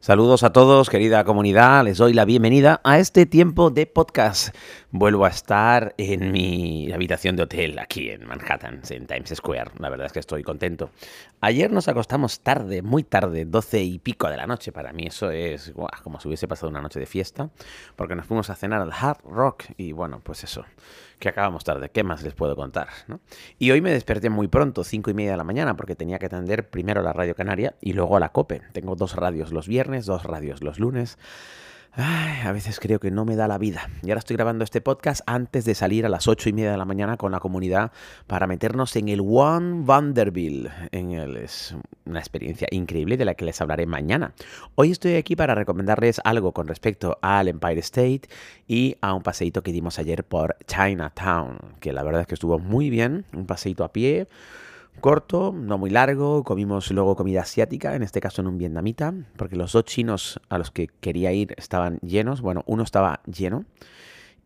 Saludos a todos, querida comunidad. Les doy la bienvenida a este tiempo de podcast. Vuelvo a estar en mi habitación de hotel aquí en Manhattan, en Times Square. La verdad es que estoy contento. Ayer nos acostamos tarde, muy tarde, doce y pico de la noche. Para mí eso es como si hubiese pasado una noche de fiesta, porque nos fuimos a cenar al Hard Rock y bueno, pues eso que acabamos tarde. ¿Qué más les puedo contar? Y hoy me desperté muy pronto, cinco y media de la mañana, porque tenía que atender primero la radio canaria y luego a la COPE. Tengo dos radios los viernes, dos radios los lunes a veces creo que no me da la vida. Y ahora estoy grabando este podcast antes de salir a las ocho y media de la mañana con la comunidad para meternos en el One Vanderbilt. En es una experiencia increíble de la que les hablaré mañana. Hoy estoy aquí para recomendarles algo con respecto al Empire State y a un paseíto que dimos ayer por Chinatown, que la verdad es que estuvo muy bien. Un paseíto a pie corto, no muy largo. Comimos luego comida asiática, en este caso en un vietnamita, porque los dos chinos a los que quería ir estaban llenos. Bueno, uno estaba lleno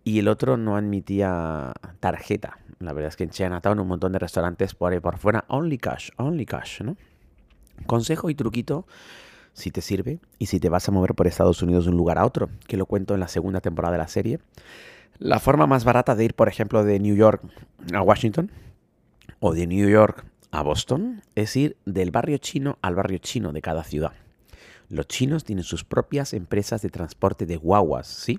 y el otro no admitía tarjeta. La verdad es que en Chinatown un montón de restaurantes por ahí por fuera, only cash, only cash, ¿no? Consejo y truquito si te sirve y si te vas a mover por Estados Unidos de un lugar a otro, que lo cuento en la segunda temporada de la serie. La forma más barata de ir, por ejemplo, de New York a Washington o de New York a Boston es ir del barrio chino al barrio chino de cada ciudad. Los chinos tienen sus propias empresas de transporte de guaguas, ¿sí?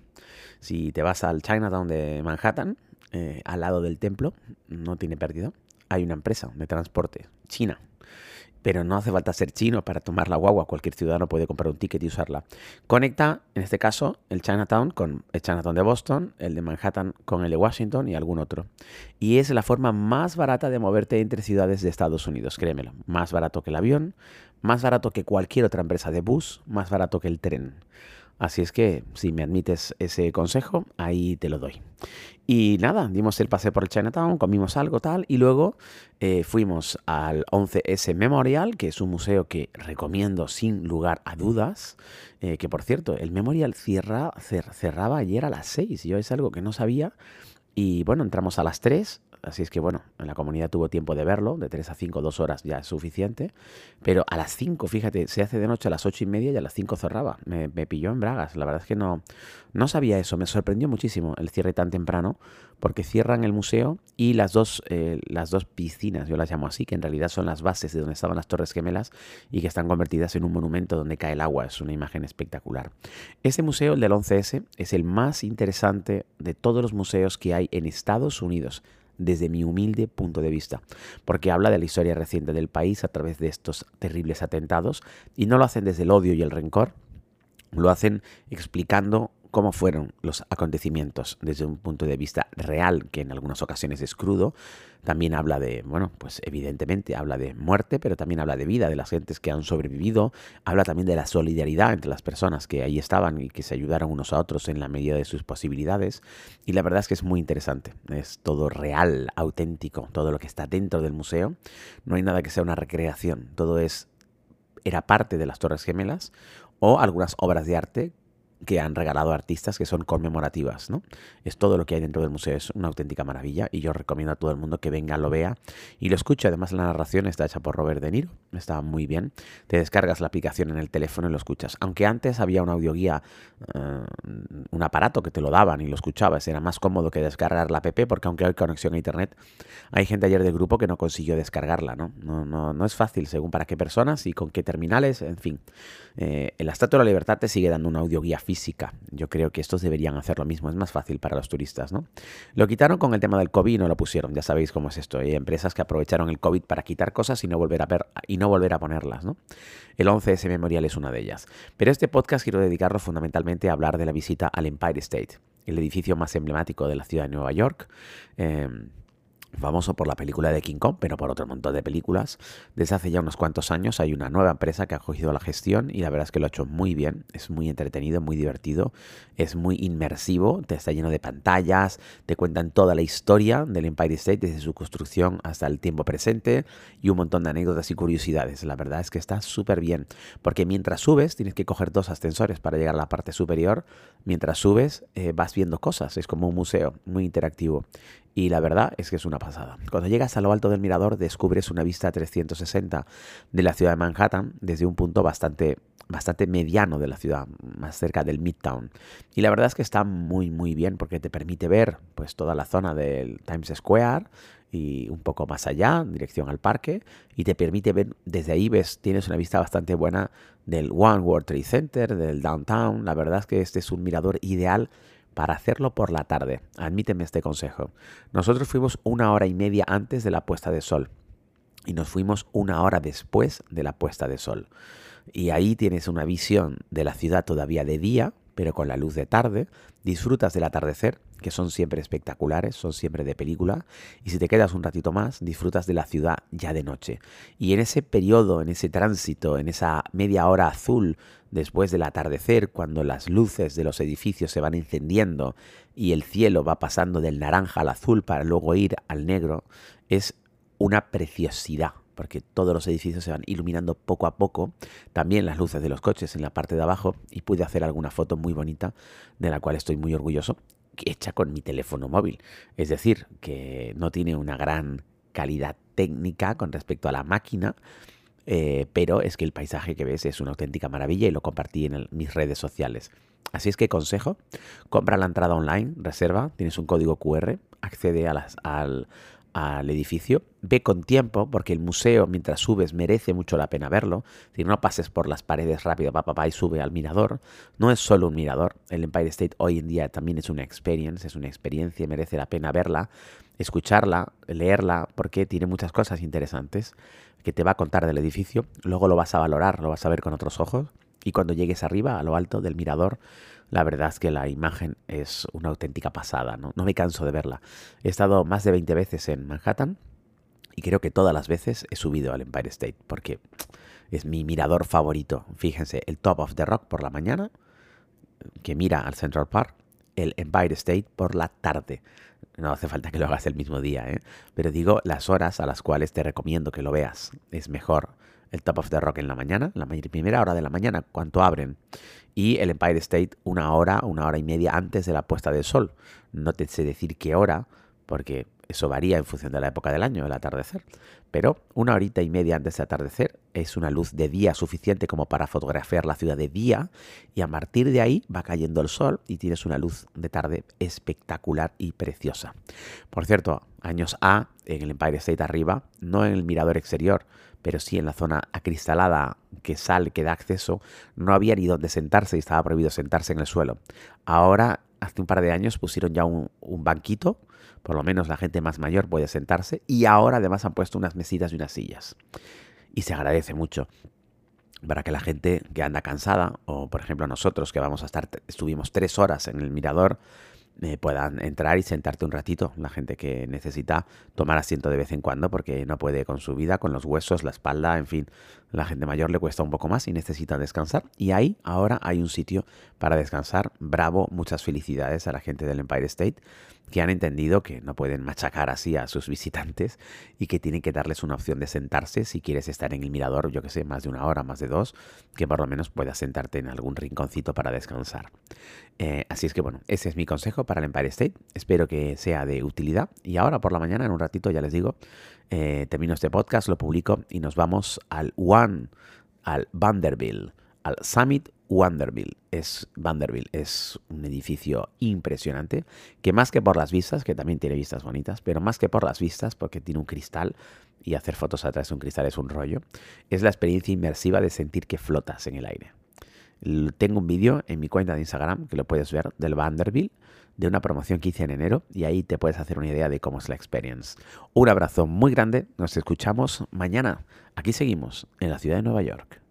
Si te vas al Chinatown de Manhattan, eh, al lado del templo, no tiene pérdida, hay una empresa de transporte china pero no hace falta ser chino para tomar la guagua. Cualquier ciudadano puede comprar un ticket y usarla. Conecta, en este caso, el Chinatown con el Chinatown de Boston, el de Manhattan con el de Washington y algún otro. Y es la forma más barata de moverte entre ciudades de Estados Unidos, créemelo. Más barato que el avión, más barato que cualquier otra empresa de bus, más barato que el tren. Así es que si me admites ese consejo, ahí te lo doy. Y nada, dimos el paseo por el Chinatown, comimos algo tal y luego eh, fuimos al 11S Memorial, que es un museo que recomiendo sin lugar a dudas. Eh, que por cierto, el Memorial cierra, cerraba ayer a las 6. Yo es algo que no sabía. Y bueno, entramos a las 3 Así es que bueno, en la comunidad tuvo tiempo de verlo, de 3 a 5, 2 horas ya es suficiente. Pero a las 5, fíjate, se hace de noche a las 8 y media y a las 5 cerraba. Me, pilló en bragas. La verdad es que no, no sabía eso. Me sorprendió muchísimo el cierre tan temprano porque cierran el museo y las dos, eh, las dos piscinas, yo las llamo así, que en realidad son las bases de donde estaban las Torres Gemelas y que están convertidas en un monumento donde cae el agua. Es una imagen espectacular. Este museo, el del 11S, es el más interesante de todos los museos que hay en Estados Unidos desde mi humilde punto de vista, porque habla de la historia reciente del país a través de estos terribles atentados y no lo hacen desde el odio y el rencor, lo hacen explicando cómo fueron los acontecimientos desde un punto de vista real, que en algunas ocasiones es crudo. También habla de, bueno, pues evidentemente habla de muerte, pero también habla de vida, de las gentes que han sobrevivido. Habla también de la solidaridad entre las personas que ahí estaban y que se ayudaron unos a otros en la medida de sus posibilidades. Y la verdad es que es muy interesante. Es todo real, auténtico, todo lo que está dentro del museo. No hay nada que sea una recreación. Todo es era parte de las Torres Gemelas o algunas obras de arte que han regalado artistas que son conmemorativas, ¿no? Es todo lo que hay dentro del museo, es una auténtica maravilla y yo recomiendo a todo el mundo que venga, lo vea y lo escuche. Además la narración está hecha por Robert De Niro, está muy bien. Te descargas la aplicación en el teléfono y lo escuchas. Aunque antes había una audioguía, uh, un aparato que te lo daban y lo escuchabas, era más cómodo que descargar la app porque aunque hay conexión a internet, hay gente ayer del grupo que no consiguió descargarla, ¿no? No, es fácil según para qué personas y con qué terminales, en fin. Eh, el Estatua de la Libertad te sigue dando una audioguía física Yo creo que estos deberían hacer lo mismo, es más fácil para los turistas, ¿no? Lo quitaron con el tema del COVID y no lo pusieron, ya sabéis cómo es esto. Hay empresas que aprovecharon el COVID para quitar cosas y no volver a, ver, y no volver a ponerlas, ¿no? El 11S Memorial es una de ellas. Pero este podcast quiero dedicarlo fundamentalmente a hablar de la visita al Empire State, el edificio más emblemático de la ciudad de Nueva York. Eh, famoso por la película de King Kong, pero por otro montón de películas. Desde hace ya unos cuantos años hay una nueva empresa que ha cogido la gestión y la verdad es que lo ha hecho muy bien. Es muy entretenido, muy divertido, es muy inmersivo, te está lleno de pantallas, te cuentan toda la historia del Empire State desde su construcción hasta el tiempo presente y un montón de anécdotas y curiosidades. La verdad es que está súper bien, porque mientras subes tienes que coger dos ascensores para llegar a la parte superior. Mientras subes eh, vas viendo cosas, es como un museo muy interactivo y la verdad es que es una pasada. Cuando llegas a lo alto del mirador descubres una vista 360 de la ciudad de Manhattan desde un punto bastante, bastante mediano de la ciudad, más cerca del Midtown. Y la verdad es que está muy muy bien porque te permite ver pues toda la zona del Times Square y un poco más allá, en dirección al parque, y te permite ver, desde ahí ves, tienes una vista bastante buena del One World Trade Center, del downtown. La verdad es que este es un mirador ideal para hacerlo por la tarde. Admíteme este consejo. Nosotros fuimos una hora y media antes de la puesta de sol y nos fuimos una hora después de la puesta de sol. Y ahí tienes una visión de la ciudad todavía de día, pero con la luz de tarde. Disfrutas del atardecer, que son siempre espectaculares, son siempre de película. Y si te quedas un ratito más, disfrutas de la ciudad ya de noche. Y en ese periodo, en ese tránsito, en esa media hora azul después del atardecer, cuando las luces de los edificios se van encendiendo y el cielo va pasando del naranja al azul para luego ir al negro, es una preciosidad porque todos los edificios se van iluminando poco a poco, también las luces de los coches en la parte de abajo, y pude hacer alguna foto muy bonita, de la cual estoy muy orgulloso, hecha con mi teléfono móvil. Es decir, que no tiene una gran calidad técnica con respecto a la máquina, eh, pero es que el paisaje que ves es una auténtica maravilla y lo compartí en mis redes sociales. Así es que consejo, compra la entrada online, reserva, tienes un código QR, accede a las, al, al edificio, ve con tiempo, porque el museo mientras subes merece mucho la pena verlo, si no pases por las paredes rápido, pa, pa, pa, y sube al mirador, no es solo un mirador, el Empire State hoy en día también es una experience, es una experiencia, merece la pena verla, escucharla, leerla, porque tiene muchas cosas interesantes que te va a contar del edificio, luego lo vas a valorar, lo vas a ver con otros ojos, y cuando llegues arriba, a lo alto del mirador, la verdad es que la imagen es una auténtica pasada, ¿no? No me canso de verla. He estado más de 20 veces en Manhattan y creo que todas las veces he subido al Empire State porque es mi mirador favorito. Fíjense, el Top of the Rock por la mañana, que mira al Central Park, el Empire State por la tarde. No hace falta que lo hagas el mismo día, ¿eh? pero digo las horas a las cuales te recomiendo que lo veas. Es mejor el Top of the Rock en la mañana, la primera hora de la mañana, cuando abren, y el Empire State una hora, una hora y media antes de la puesta del sol. No te sé decir qué hora, porque eso varía en función de la época del año, el atardecer. Pero una horita y media antes de atardecer es una luz de día suficiente como para fotografiar la ciudad de día y a partir de ahí va cayendo el sol y tienes una luz de tarde espectacular y preciosa. Por cierto, años A en el Empire State arriba, no en el mirador exterior, pero sí en la zona acristalada que sale, que da acceso, no había ni donde sentarse y estaba prohibido sentarse en el suelo. Ahora, hace un par de años, pusieron ya un, banquito, por lo menos la gente más mayor puede sentarse, y ahora además han puesto unas mesitas y unas sillas. Y se agradece mucho para que la gente que anda cansada, o por ejemplo nosotros que vamos a estar, estuvimos tres horas en el mirador, eh, puedan entrar y sentarte un ratito. La gente que necesita tomar asiento de vez en cuando porque no puede con su vida, con los huesos, la espalda, en fin. La gente mayor le cuesta un poco más y necesita descansar. Y ahí ahora hay un sitio para descansar. Bravo, muchas felicidades a la gente del Empire State que han entendido que no pueden machacar así a sus visitantes y que tienen que darles una opción de sentarse si quieres estar en el mirador, yo que sé, más de una hora, más de dos, que por lo menos puedas sentarte en algún rinconcito para descansar. Eh, así es que bueno, ese es mi consejo para el Empire State. Espero que sea de utilidad. Y ahora por la mañana, en un ratito, ya les digo, eh, termino este podcast, lo publico y nos vamos al One, al Vanderbilt, al Summit Vanderbilt. Es, Vanderbilt es un edificio impresionante, que más que por las vistas, que también tiene vistas bonitas, pero más que por las vistas, porque tiene un cristal y hacer fotos atrás de un cristal es un rollo, es la experiencia inmersiva de sentir que flotas en el aire. Tengo un vídeo en mi cuenta de Instagram que lo puedes ver del Vanderbilt de una promoción que hice en enero y ahí te puedes hacer una idea de cómo es la experience. Un abrazo muy grande, nos escuchamos mañana. Aquí seguimos en la ciudad de Nueva York.